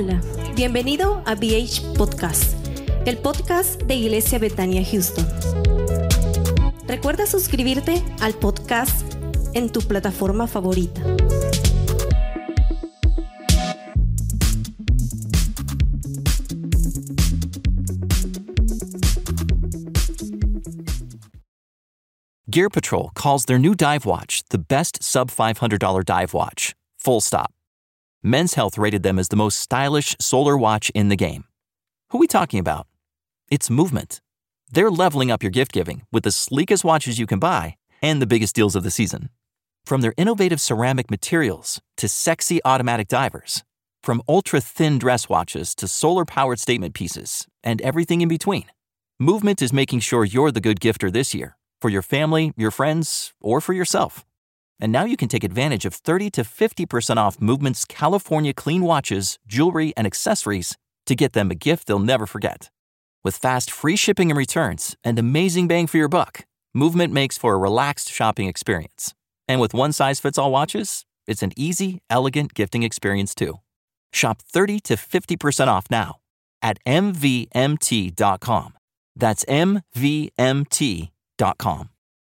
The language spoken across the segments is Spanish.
Hola, bienvenido a BH Podcast, el podcast de Iglesia Betania Houston. Recuerda suscribirte al podcast en tu plataforma favorita. Gear Patrol calls their new dive watch the best sub $500 dive watch. Full stop. Men's Health rated them as the most stylish solar watch in the game. Who are we talking about? It's Movement. They're leveling up your gift giving with the sleekest watches you can buy and the biggest deals of the season. From their innovative ceramic materials to sexy automatic divers, from ultra thin dress watches to solar powered statement pieces, and everything in between, Movement is making sure you're the good gifter this year for your family, your friends, or for yourself. And now you can take advantage of 30 to 50% off Movement's California clean watches, jewelry, and accessories to get them a gift they'll never forget. With fast free shipping and returns and amazing bang for your buck, Movement makes for a relaxed shopping experience. And with one size fits all watches, it's an easy, elegant gifting experience too. Shop 30 to 50% off now at MVMT.com. That's MVMT.com.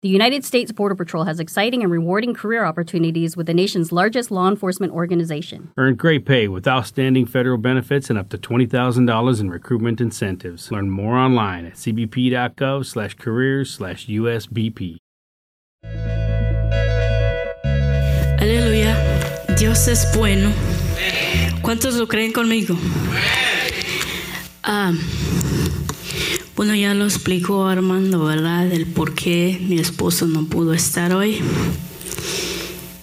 The United States Border Patrol has exciting and rewarding career opportunities with the nation's largest law enforcement organization. Earn great pay with outstanding federal benefits and up to $20,000 in recruitment incentives. Learn more online at cbp.gov slash careers slash USBP. Aleluya. Dios es bueno. ¿Cuántos lo creen conmigo? Ah, bueno, ya lo explicó Armando, ¿verdad? El por qué mi esposo no pudo estar hoy.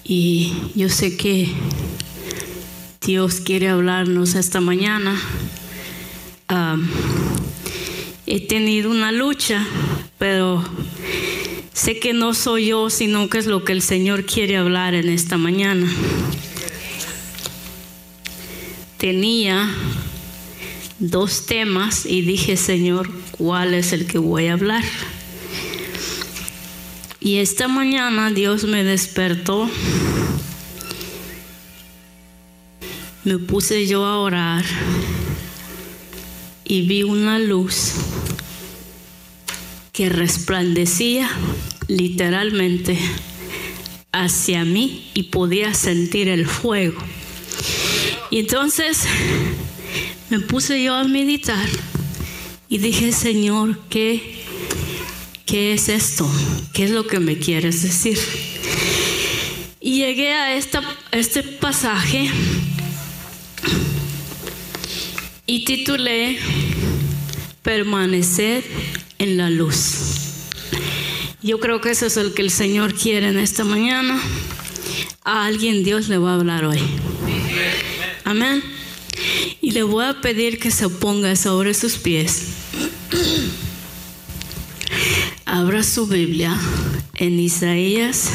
Y yo sé que Dios quiere hablarnos esta mañana. He tenido una lucha, pero sé que no soy yo, sino que es lo que el Señor quiere hablar en esta mañana. Tenía dos temas y dije, Señor, ¿cuál es el que voy a hablar? Y esta mañana Dios me despertó. Me puse yo a orar y vi una luz que resplandecía literalmente hacia mí y podía sentir el fuego. Y entonces me puse yo a meditar y dije, Señor, ¿qué, qué es esto? ¿Qué es lo que me quieres decir? Y llegué a esta, este pasaje y titulé Permanecer en la luz. Yo creo que eso es el que el Señor quiere en esta mañana. A alguien Dios le va a hablar hoy. Amén. Y le voy a pedir que se ponga sobre sus pies. Abra su Biblia en Isaías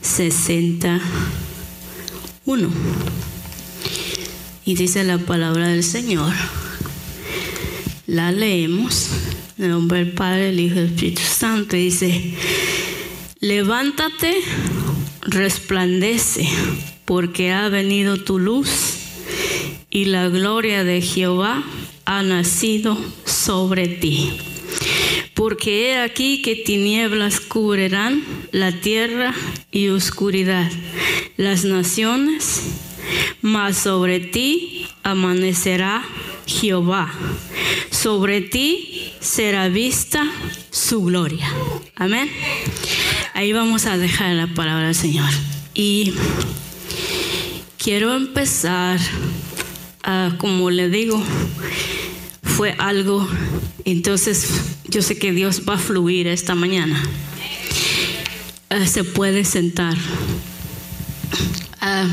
61. Y dice la palabra del Señor. La leemos. En el nombre del Padre, el Hijo y el Espíritu Santo. Dice, levántate, resplandece, porque ha venido tu luz y la gloria de Jehová ha nacido sobre ti. Porque he aquí que tinieblas cubrirán la tierra y oscuridad las naciones, mas sobre ti amanecerá Jehová. Sobre ti será vista su gloria. Amén. Ahí vamos a dejar la palabra del Señor. Y quiero empezar, uh, como le digo, fue algo, entonces yo sé que Dios va a fluir esta mañana. Uh, se puede sentar. Uh,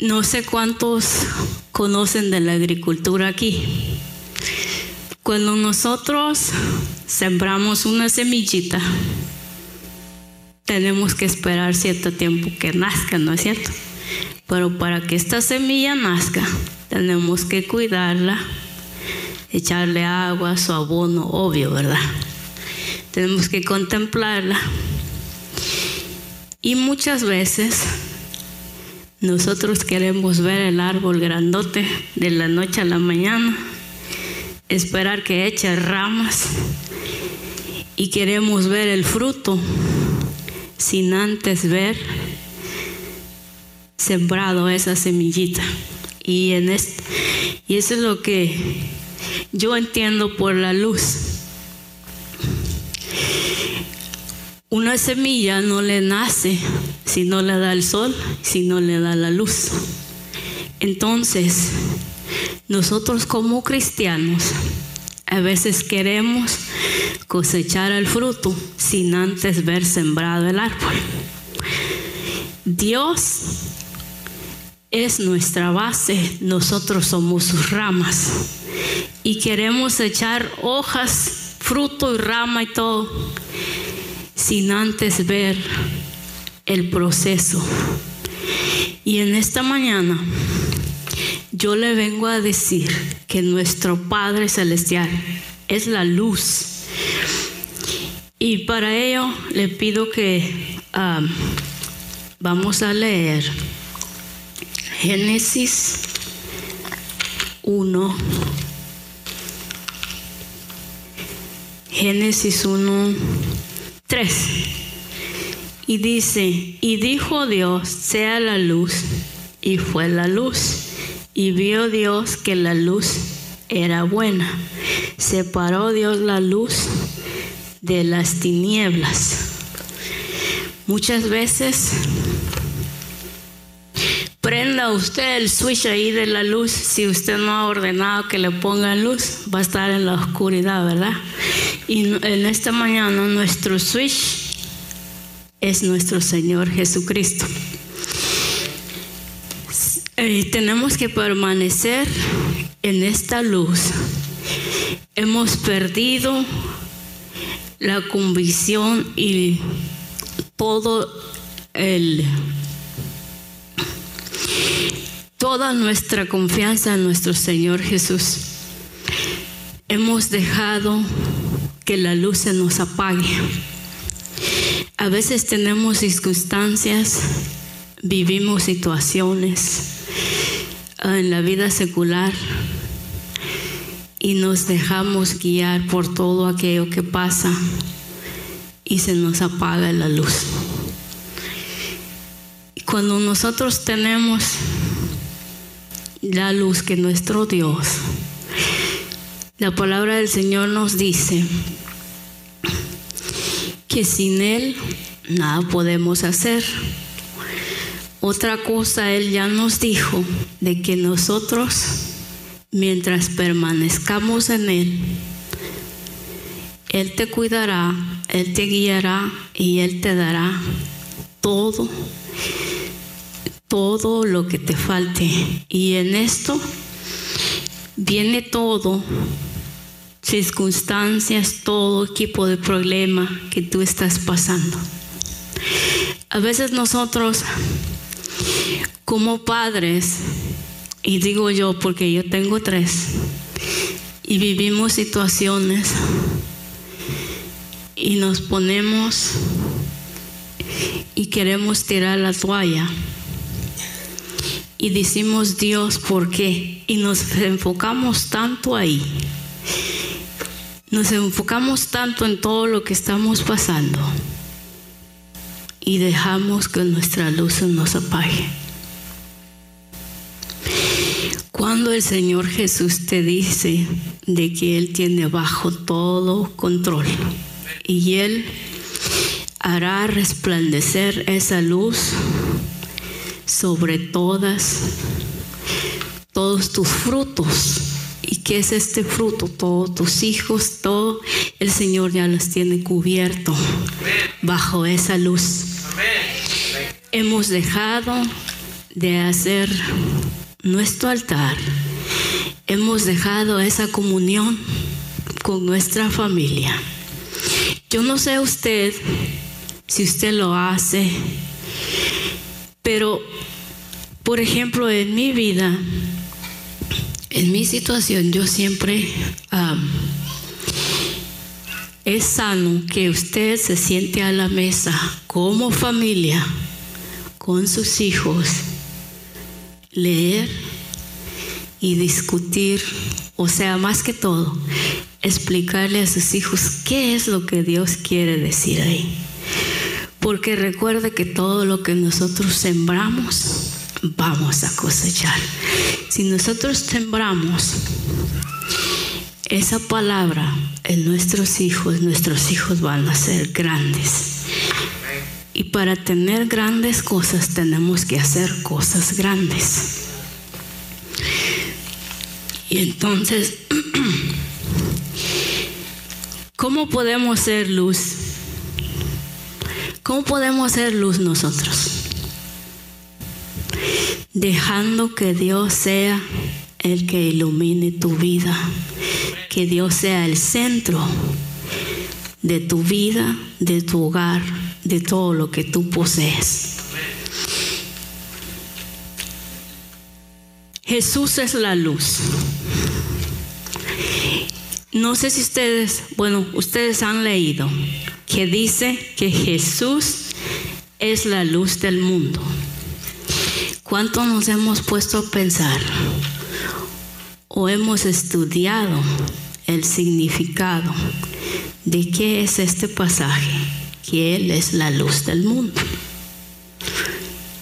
no sé cuántos conocen de la agricultura aquí. Cuando nosotros sembramos una semillita, tenemos que esperar cierto tiempo que nazca, ¿no es cierto? Pero para que esta semilla nazca, tenemos que cuidarla, echarle agua, su abono, obvio, ¿verdad? Tenemos que contemplarla. Y muchas veces nosotros queremos ver el árbol grandote de la noche a la mañana, esperar que eche ramas y queremos ver el fruto sin antes ver sembrado esa semillita. Y, en y eso es lo que yo entiendo por la luz. Una semilla no le nace si no le da el sol, si no le da la luz. Entonces, nosotros como cristianos a veces queremos cosechar el fruto sin antes ver sembrado el árbol. Dios es nuestra base, nosotros somos sus ramas y queremos echar hojas, fruto y rama y todo sin antes ver el proceso. Y en esta mañana yo le vengo a decir que nuestro Padre Celestial es la luz. Y para ello le pido que um, vamos a leer Génesis 1. Génesis 1, 3. Y dice, y dijo Dios, sea la luz, y fue la luz. Y vio Dios que la luz era buena. Separó Dios la luz de las tinieblas. Muchas veces prenda usted el switch ahí de la luz. Si usted no ha ordenado que le ponga luz, va a estar en la oscuridad, ¿verdad? Y en esta mañana nuestro switch es nuestro Señor Jesucristo. Eh, tenemos que permanecer en esta luz. Hemos perdido la convicción y todo el toda nuestra confianza en nuestro Señor Jesús. Hemos dejado que la luz se nos apague. A veces tenemos circunstancias, vivimos situaciones ah, en la vida secular y nos dejamos guiar por todo aquello que pasa y se nos apaga la luz. Cuando nosotros tenemos la luz que nuestro Dios, la palabra del Señor nos dice que sin Él nada podemos hacer. Otra cosa, Él ya nos dijo de que nosotros, mientras permanezcamos en Él, Él te cuidará, Él te guiará y Él te dará todo todo lo que te falte. Y en esto viene todo, circunstancias, todo tipo de problema que tú estás pasando. A veces nosotros, como padres, y digo yo porque yo tengo tres, y vivimos situaciones y nos ponemos y queremos tirar la toalla y decimos Dios, ¿por qué? Y nos enfocamos tanto ahí. Nos enfocamos tanto en todo lo que estamos pasando y dejamos que nuestra luz nos apague. Cuando el Señor Jesús te dice de que Él tiene bajo todo control y Él hará resplandecer esa luz sobre todas, todos tus frutos. ¿Y qué es este fruto? Todos tus hijos, todo el Señor ya los tiene cubierto bajo esa luz. Hemos dejado de hacer nuestro altar. Hemos dejado esa comunión con nuestra familia. Yo no sé usted si usted lo hace, pero por ejemplo, en mi vida, en mi situación, yo siempre es sano que usted se siente a la mesa como familia, con sus hijos, leer y discutir, o sea, más que todo, explicarle a sus hijos qué es lo que Dios quiere decir ahí. Porque recuerde que todo lo que nosotros sembramos, vamos a cosechar. Si nosotros sembramos esa palabra en nuestros hijos, nuestros hijos van a ser grandes. Y para tener grandes cosas tenemos que hacer cosas grandes. Y entonces, ¿cómo podemos ser luz? ¿Cómo podemos ser luz nosotros? Dejando que Dios sea el que ilumine tu vida, que Dios sea el centro de tu vida, de tu hogar, de todo lo que tú posees. Jesús es la luz. No sé si ustedes, bueno, ustedes han leído que dice que Jesús es la luz del mundo. ¿Cuánto nos hemos puesto a pensar o hemos estudiado el significado de qué es este pasaje? Que Él es la luz del mundo.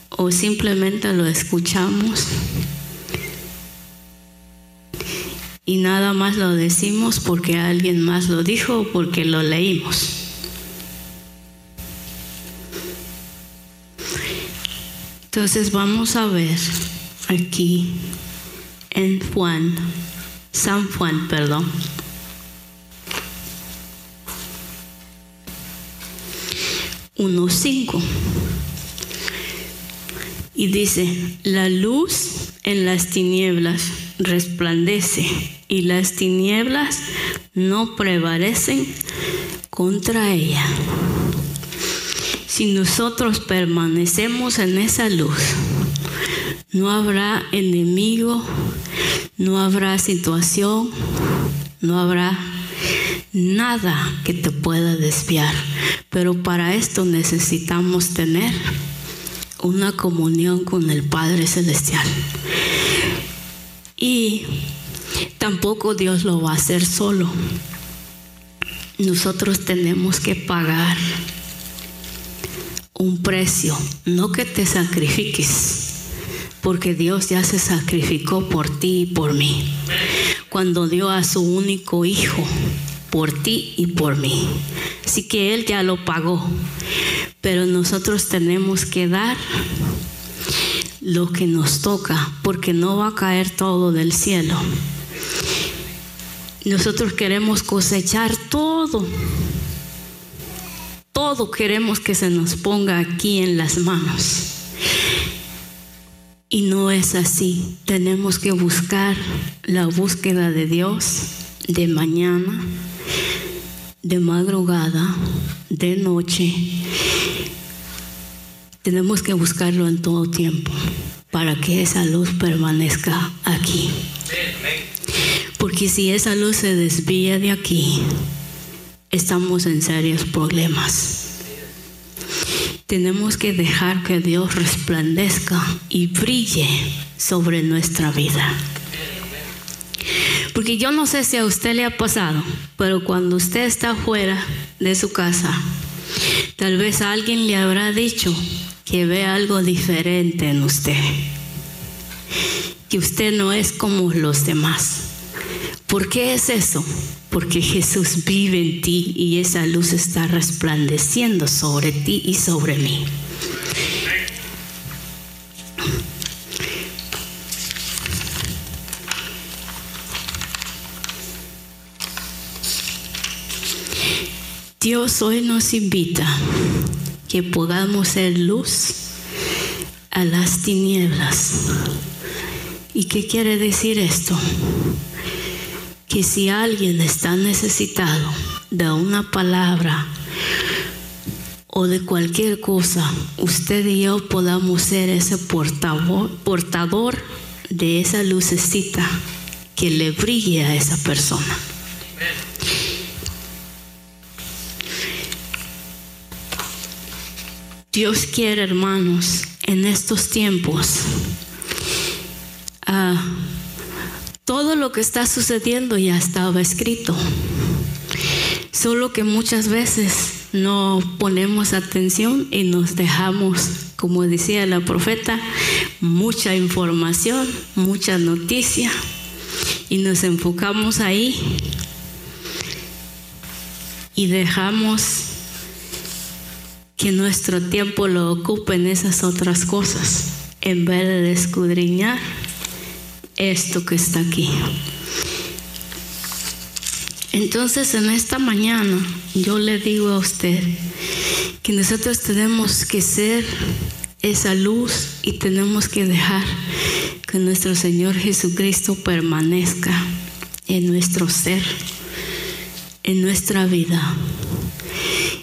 O simplemente lo escuchamos y nada más lo decimos porque alguien más lo dijo o porque lo leímos. Entonces vamos a ver aquí en Juan, San Juan, perdón. Uno cinco. Y dice, la luz en las tinieblas resplandece y las tinieblas no prevalecen contra ella. Si nosotros permanecemos en esa luz, no habrá enemigo, no habrá situación, no habrá nada que te pueda desviar. Pero para esto necesitamos tener una comunión con el Padre Celestial. Y tampoco Dios lo va a hacer solo. Nosotros tenemos que pagar un precio, no que te sacrifiques, porque Dios ya se sacrificó por ti y por mí. Cuando dio a su único hijo por ti y por mí. Así que Él ya lo pagó. Pero nosotros tenemos que dar lo que nos toca, porque no va a caer todo del cielo. Nosotros queremos cosechar todo. Todo queremos que se nos ponga aquí en las manos. Y no es así. Tenemos que buscar la búsqueda de Dios de mañana, de madrugada, de noche. Tenemos que buscarlo en todo tiempo para que esa luz permanezca aquí. Porque si esa luz se desvía de aquí, estamos en serios problemas. Tenemos que dejar que Dios resplandezca y brille sobre nuestra vida. Porque yo no sé si a usted le ha pasado, pero cuando usted está fuera de su casa, tal vez alguien le habrá dicho que ve algo diferente en usted, que usted no es como los demás. ¿Por qué es eso? Porque Jesús vive en ti y esa luz está resplandeciendo sobre ti y sobre mí. Dios hoy nos invita que podamos ser luz a las tinieblas. ¿Y qué quiere decir esto? Que si alguien está necesitado de una palabra o de cualquier cosa, usted y yo podamos ser ese portador, de esa lucecita que le brille a esa persona. Dios quiere, hermanos, en estos tiempos ah, todo lo que está sucediendo ya estaba escrito. Solo que muchas veces no ponemos atención y nos dejamos, como decía la profeta, mucha información, mucha noticia y nos enfocamos ahí y dejamos que nuestro tiempo lo ocupe en esas otras cosas en vez de escudriñar esto que está aquí. Entonces en esta mañana yo le digo a usted que nosotros tenemos que ser esa luz y tenemos que dejar que nuestro Señor Jesucristo permanezca en nuestro ser, en nuestra vida.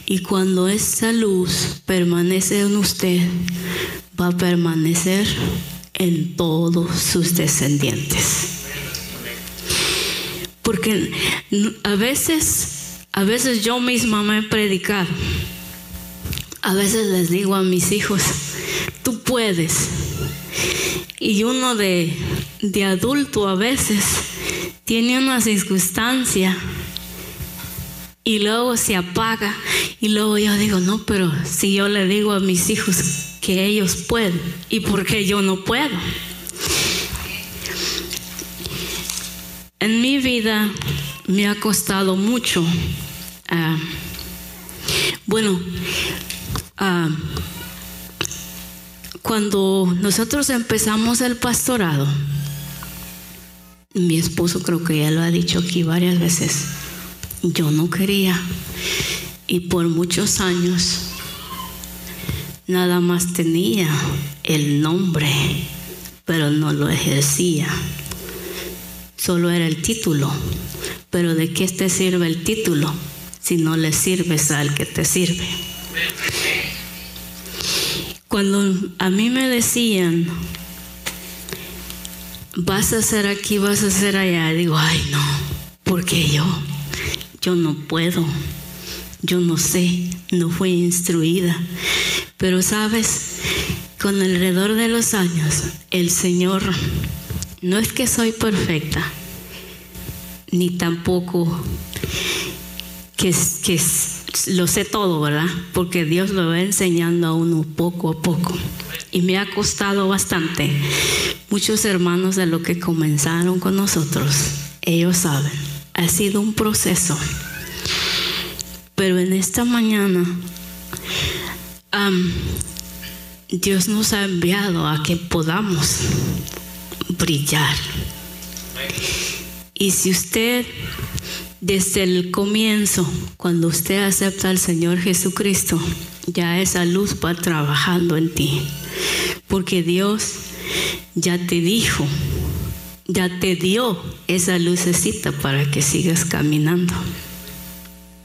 Y cuando esa luz permanece en usted, va a permanecer en todos sus descendientes. Porque a veces, a veces yo misma me he predicado. A veces les digo a mis hijos, tú puedes. Y uno de, de adulto a veces tiene una circunstancia y luego se apaga y luego yo digo, no, pero si yo le digo a mis hijos que ellos pueden y por qué yo no puedo. En mi vida me ha costado mucho. ah, bueno, ah, cuando nosotros empezamos el pastorado, mi esposo creo que ya lo ha dicho aquí varias veces, yo no quería y por muchos años nada más tenía el nombre, pero no lo ejercía. Solo era el título. Pero ¿de qué te sirve el título si no le sirves al que te sirve? Cuando a mí me decían, vas a hacer aquí, vas a hacer allá, digo, ay no, porque yo, yo no puedo, yo no sé, no fui instruida. Pero sabes, con alrededor de los años, el Señor, no es que soy perfecta, ni tampoco que, que lo sé todo, ¿verdad? Porque Dios lo va enseñando a uno poco a poco. Y me ha costado bastante. Muchos hermanos de lo que comenzaron con nosotros, ellos saben, ha sido un proceso. Pero en esta mañana, Dios nos ha enviado a que podamos brillar. Y si usted desde el comienzo, cuando usted acepta al Señor Jesucristo, ya esa luz va trabajando en ti. Porque Dios ya te dijo, ya te dio esa lucecita para que sigas caminando.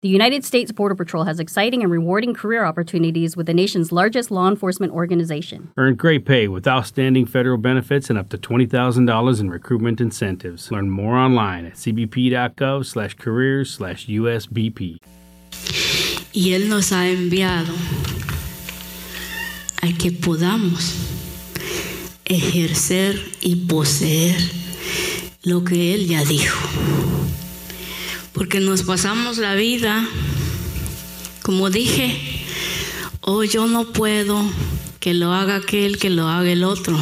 The United States Border Patrol has exciting and rewarding career opportunities with the nation's largest law enforcement organization. Earn great pay with outstanding federal benefits and up to $20,000 in recruitment incentives. Learn more online at cbp.gov slash careers slash USBP. Y Él nos ha enviado a que podamos ejercer y poseer lo que Él ya dijo. Porque nos pasamos la vida, como dije, oh yo no puedo, que lo haga aquel, que lo haga el otro.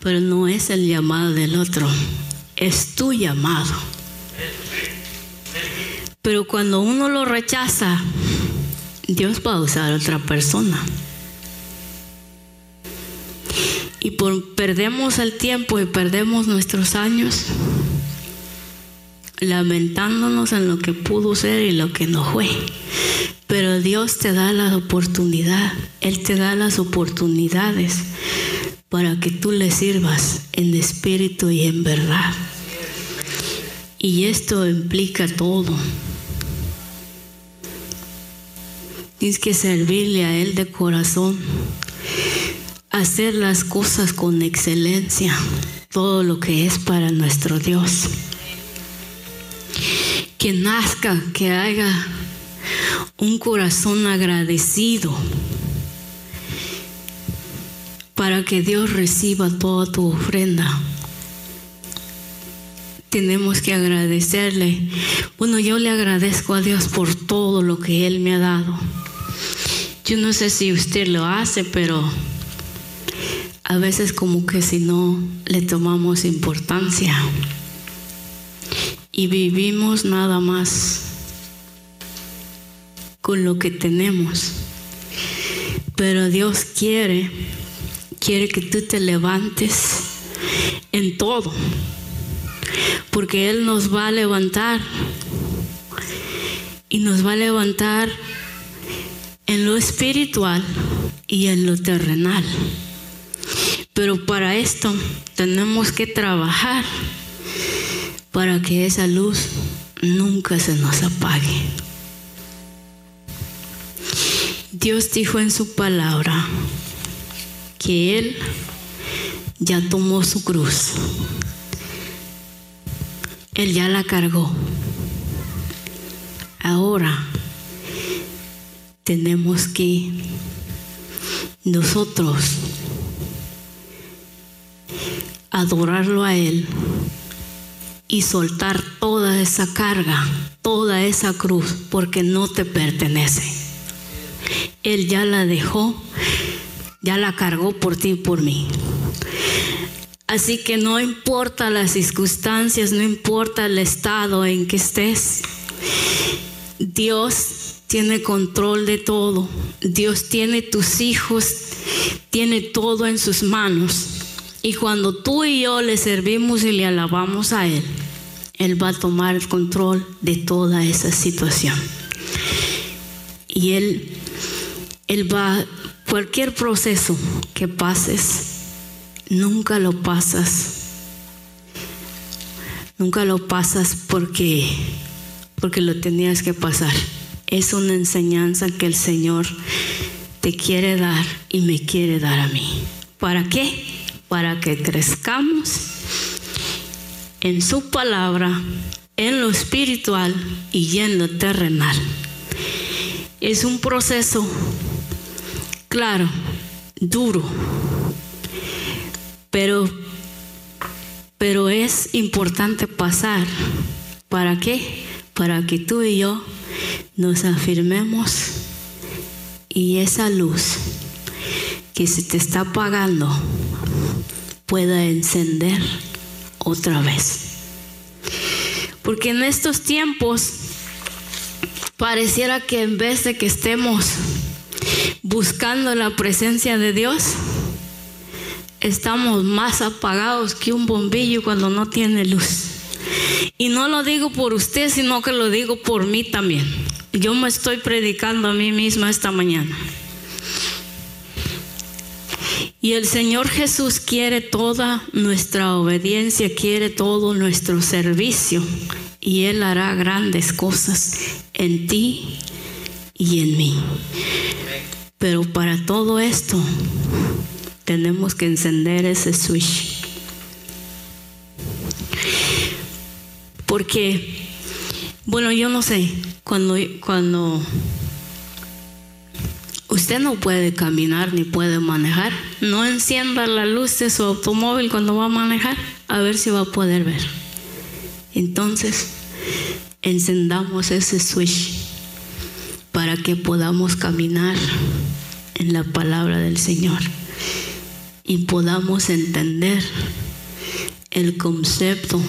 Pero no es el llamado del otro, es tu llamado. Pero cuando uno lo rechaza, Dios va a usar a otra persona. Y por, perdemos el tiempo y perdemos nuestros años lamentándonos en lo que pudo ser y lo que no fue. Pero Dios te da la oportunidad, Él te da las oportunidades para que tú le sirvas en espíritu y en verdad. Y esto implica todo. Tienes que servirle a Él de corazón, hacer las cosas con excelencia, todo lo que es para nuestro Dios. Que nazca, que haga un corazón agradecido para que Dios reciba toda tu ofrenda. Tenemos que agradecerle. Bueno, yo le agradezco a Dios por todo lo que Él me ha dado. Yo no sé si usted lo hace, pero a veces como que si no le tomamos importancia y vivimos nada más con lo que tenemos. Pero Dios quiere, quiere que tú te levantes en todo, porque Él nos va a levantar y nos va a levantar en lo espiritual y en lo terrenal. Pero para esto tenemos que trabajar para que esa luz nunca se nos apague. Dios dijo en su palabra que Él ya tomó su cruz. Él ya la cargó. Ahora tenemos que nosotros adorarlo a Él y soltar toda esa carga, toda esa cruz, porque no te pertenece. Él ya la dejó, ya la cargó por ti y por mí. Así que no importa las circunstancias, no importa el estado en que estés, Dios tiene control de todo. Dios tiene tus hijos, tiene todo en sus manos. Y cuando tú y yo le servimos y le alabamos a Él, Él va a tomar el control de toda esa situación. Y Él, Él va, cualquier proceso que pases, nunca lo pasas. Nunca lo pasas porque, porque lo tenías que pasar es una enseñanza que el Señor te quiere dar y me quiere dar a mí. ¿Para qué? Para que crezcamos en su palabra, en lo espiritual y en lo terrenal. Es un proceso, claro, duro, pero, pero es importante pasar. ¿Para qué? Para que tú y yo nos afirmemos y esa luz que se te está apagando pueda encender otra vez. Porque en estos tiempos pareciera que en vez de que estemos buscando la presencia de Dios, estamos más apagados que un bombillo cuando no tiene luz. Y no lo digo por usted, sino que lo digo por mí también. Yo me estoy predicando a mí misma esta mañana. Y el Señor Jesús quiere toda nuestra obediencia, quiere todo nuestro servicio. Y Él hará grandes cosas en ti y en mí. Pero para todo esto tenemos que encender ese switch. Porque, bueno, yo no sé, cuando, cuando usted no puede caminar ni puede manejar, no encienda la luz de su automóvil cuando va a manejar, a ver si va a poder ver. Entonces, encendamos ese switch para que podamos caminar en la palabra del Señor y podamos entender el concepto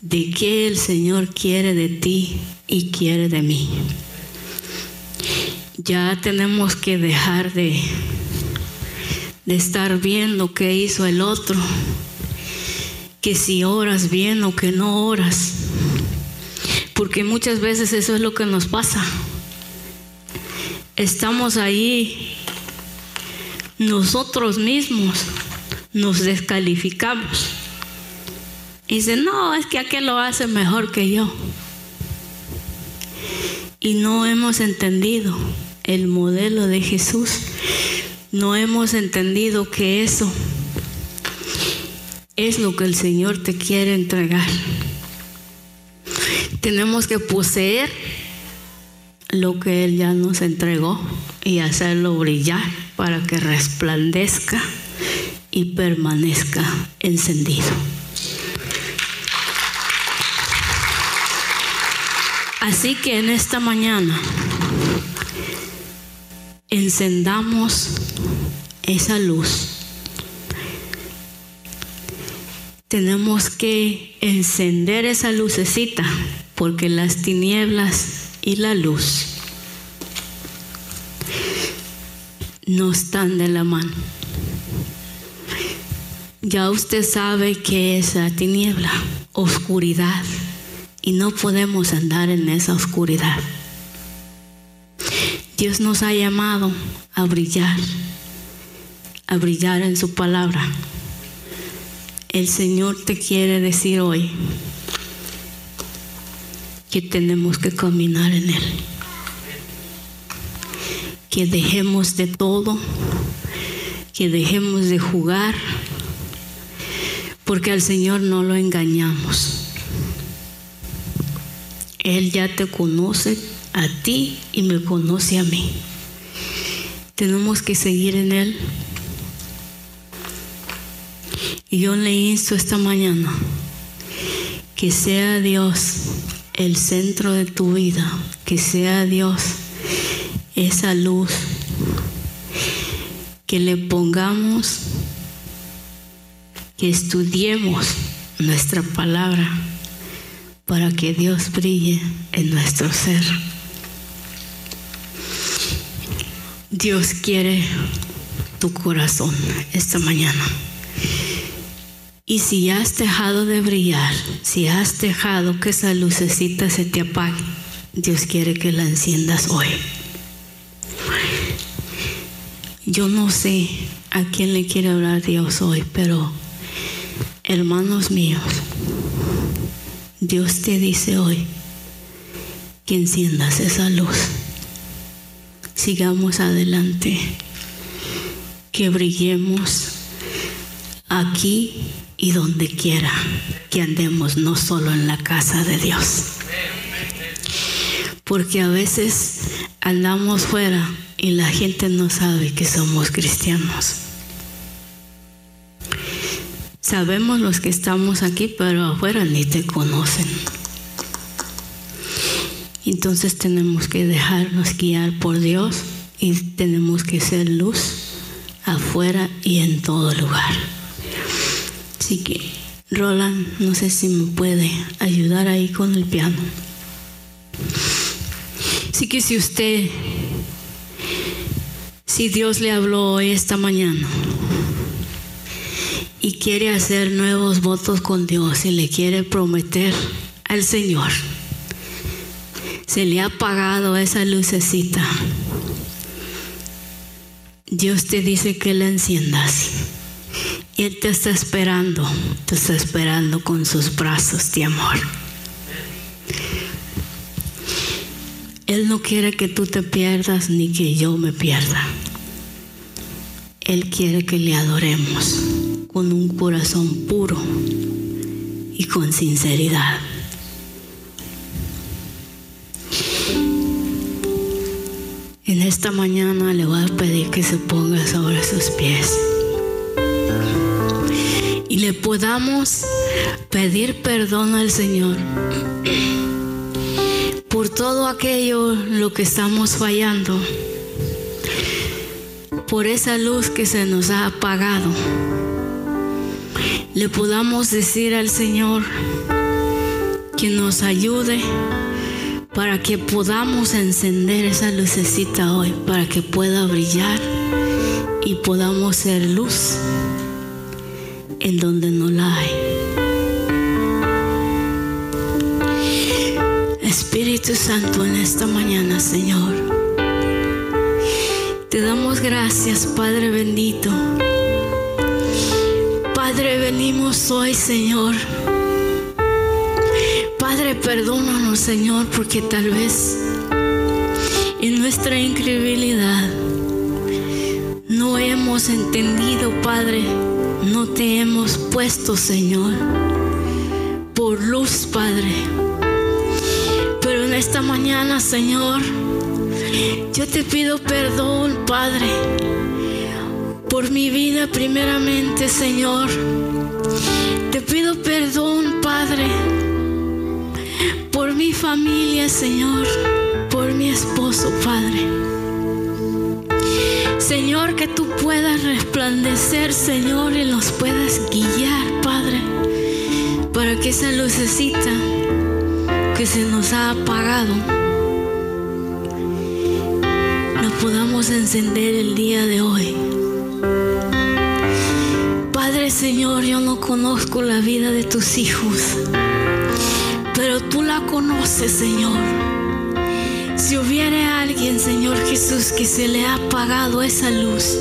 de qué el Señor quiere de ti y quiere de mí. Ya tenemos que dejar de, de estar viendo qué hizo el otro, que si oras bien o que no oras, porque muchas veces eso es lo que nos pasa. Estamos ahí nosotros mismos nos descalificamos. Y dice, no, es que aquel lo hace mejor que yo. Y no hemos entendido el modelo de Jesús. No hemos entendido que eso es lo que el Señor te quiere entregar. Tenemos que poseer lo que Él ya nos entregó y hacerlo brillar para que resplandezca y permanezca encendido. Así que en esta mañana encendamos esa luz. Tenemos que encender esa lucecita porque las tinieblas y la luz no están de la mano. Ya usted sabe que es la tiniebla, oscuridad, y no podemos andar en esa oscuridad. Dios nos ha llamado a brillar, a brillar en su palabra. El Señor te quiere decir hoy que tenemos que caminar en Él. Que dejemos de todo, que dejemos de jugar, porque al Señor no lo engañamos. Él ya te conoce a ti y me conoce a mí. Tenemos que seguir en Él. Y yo le insto esta mañana que sea Dios el centro de tu vida, que sea Dios esa luz, que le pongamos, que estudiemos nuestra palabra para que Dios brille en nuestro ser. Dios quiere tu corazón esta mañana. Y si has dejado de brillar, si has dejado que esa lucecita se te apague, Dios quiere que la enciendas hoy. Yo no sé a quién le quiere hablar Dios hoy, pero hermanos míos, Dios te dice hoy que enciendas esa luz. Sigamos adelante, que brillemos aquí y donde quiera que andemos, no solo en la casa de Dios. Porque a veces andamos fuera y la gente no sabe que somos cristianos. Sabemos los que estamos aquí, pero afuera ni te conocen. Entonces tenemos que dejarnos guiar por Dios y tenemos que ser luz afuera y en todo lugar. Así que, Roland, no sé si me puede ayudar ahí con el piano. Así que si usted, si Dios le habló hoy esta mañana y quiere hacer nuevos votos con Dios y le quiere prometer al Señor, se le ha apagado esa lucecita. Dios te dice que la enciendas. Él te está esperando, te está esperando con sus brazos de amor. Él no quiere que tú te pierdas ni que yo me pierda. Él quiere que le adoremos con un corazón puro y con sinceridad. En esta mañana le voy a pedir que se ponga sobre sus pies y le podamos pedir perdón al Señor por todo aquello lo que estamos fallando, por esa luz que se nos ha apagado. Le podamos decir al Señor que nos ayude para que podamos encender esa lucecita hoy, para que pueda brillar y podamos ser luz en donde no la hay. Espíritu Santo, en esta mañana, Señor, te damos gracias, Padre bendito, venimos hoy, Señor. Perdónanos, Señor, porque tal vez en nuestra incredulidad no hemos entendido, Padre, no te hemos puesto, Señor, por luz, Padre. Pero en esta mañana, Señor, yo te pido perdón, Padre, por mi vida primeramente, Señor. Te pido perdón, Padre, mi familia, Señor, por mi esposo, Padre. Señor, que tú puedas resplandecer, Señor, y los puedas guiar, Padre, para que esa lucecita que se nos ha apagado la podamos encender el día de hoy. Padre Señor, yo no conozco la vida de tus hijos, pero tú la conoces, Señor. Si hubiera alguien, Señor Jesús, que se le ha apagado esa luz,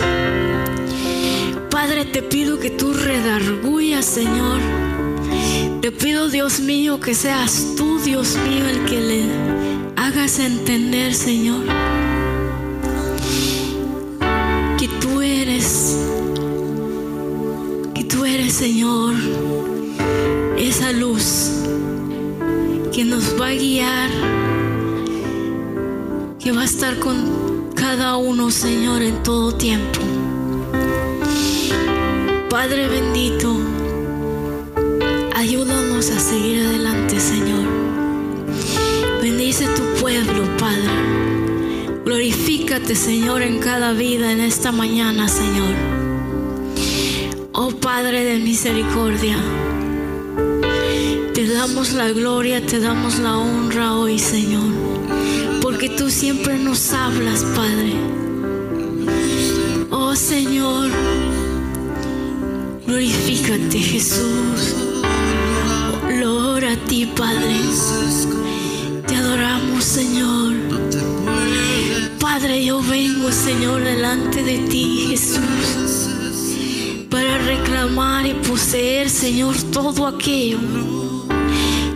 Padre, te pido que tú redargullas, Señor. Te pido, Dios mío, que seas tú, Dios mío, el que le hagas entender, Señor, que tú eres, que tú eres, Señor, esa luz que nos va a guiar que va a estar con cada uno, Señor, en todo tiempo. Padre bendito, ayúdanos a seguir adelante, Señor. Bendice tu pueblo, Padre. Glorifícate, Señor, en cada vida en esta mañana, Señor. Oh Padre de misericordia, te damos la gloria, te damos la honra hoy, Señor porque tú siempre nos hablas, Padre. Oh Señor, glorifícate, Jesús. Gloria a ti, Padre. Te adoramos, Señor. Padre, yo vengo, Señor, delante de ti, Jesús, para reclamar y poseer, Señor, todo aquello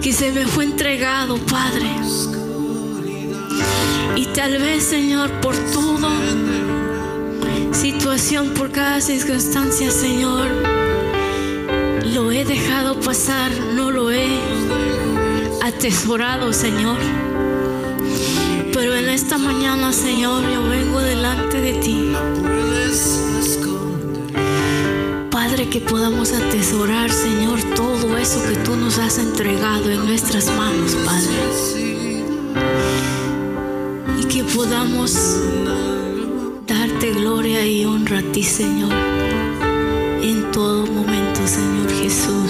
que se me fue entregado, Padre. Y tal vez, Señor, por toda situación, por cada circunstancia, Señor, lo he dejado pasar, no lo he atesorado, Señor. Pero en esta mañana, Señor, yo vengo delante de ti. Padre, que podamos atesorar, Señor, todo eso que tú nos has entregado en nuestras manos, Padre que podamos darte gloria y honra a ti, Señor, en todo momento, Señor Jesús.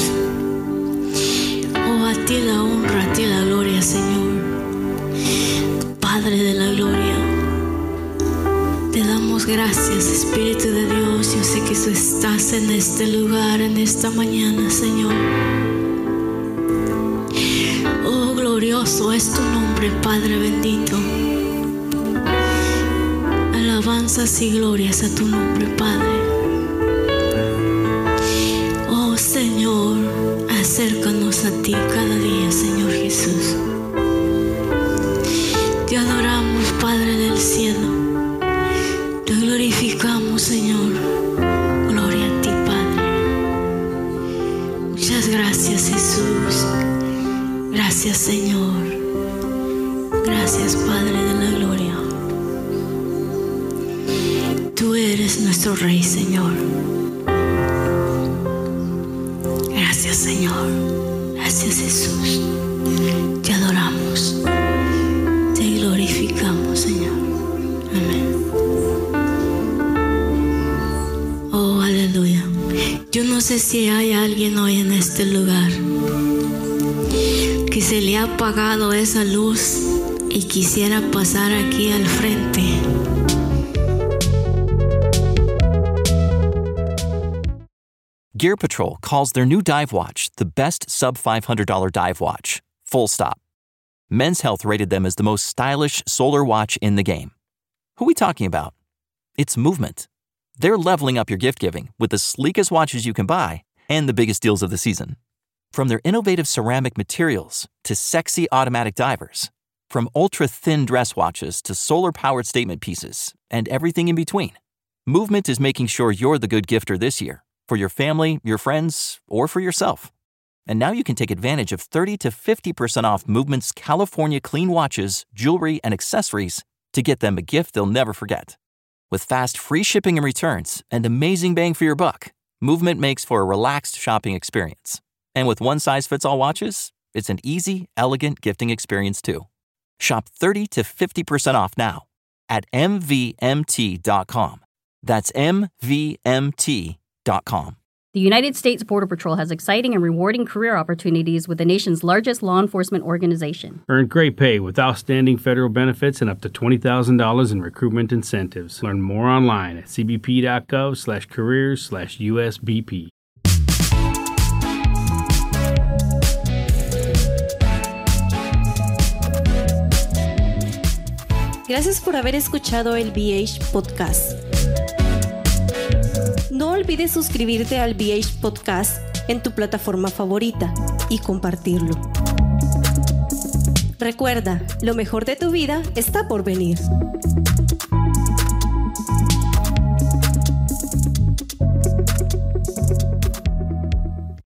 Estás en este lugar, en esta mañana, Señor. Oh, glorioso es tu nombre, Padre bendito alabanzas y glorias a tu nombre, Padre. Señor. Gracias, Jesús. Te adoramos. Te glorificamos, Señor. Amén. Oh, aleluya. Yo no sé si hay alguien hoy en este lugar que se le ha apagado esa luz y quisiera pasar aquí al frente. Gear Patrol calls their new dive watch the best sub $500 dive watch. Full stop. Men's Health rated them as the most stylish solar watch in the game. Who are we talking about? It's Movement. They're leveling up your gift giving with the sleekest watches you can buy and the biggest deals of the season. From their innovative ceramic materials to sexy automatic divers, from ultra thin dress watches to solar powered statement pieces, and everything in between, Movement is making sure you're the good gifter this year for your family, your friends, or for yourself. And now you can take advantage of 30 to 50% off Movement's California clean watches, jewelry, and accessories to get them a gift they'll never forget. With fast, free shipping and returns and amazing bang for your buck, Movement makes for a relaxed shopping experience. And with one size fits all watches, it's an easy, elegant gifting experience too. Shop 30 to 50% off now at MVMT.com. That's MVMT.com. The United States Border Patrol has exciting and rewarding career opportunities with the nation's largest law enforcement organization. Earn great pay with outstanding federal benefits and up to $20,000 in recruitment incentives. Learn more online at cbp.gov slash careers slash USBP. Gracias por haber escuchado el BH Podcast. No olvides suscribirte al BH Podcast en tu plataforma favorita y compartirlo. Recuerda, lo mejor de tu vida está por venir.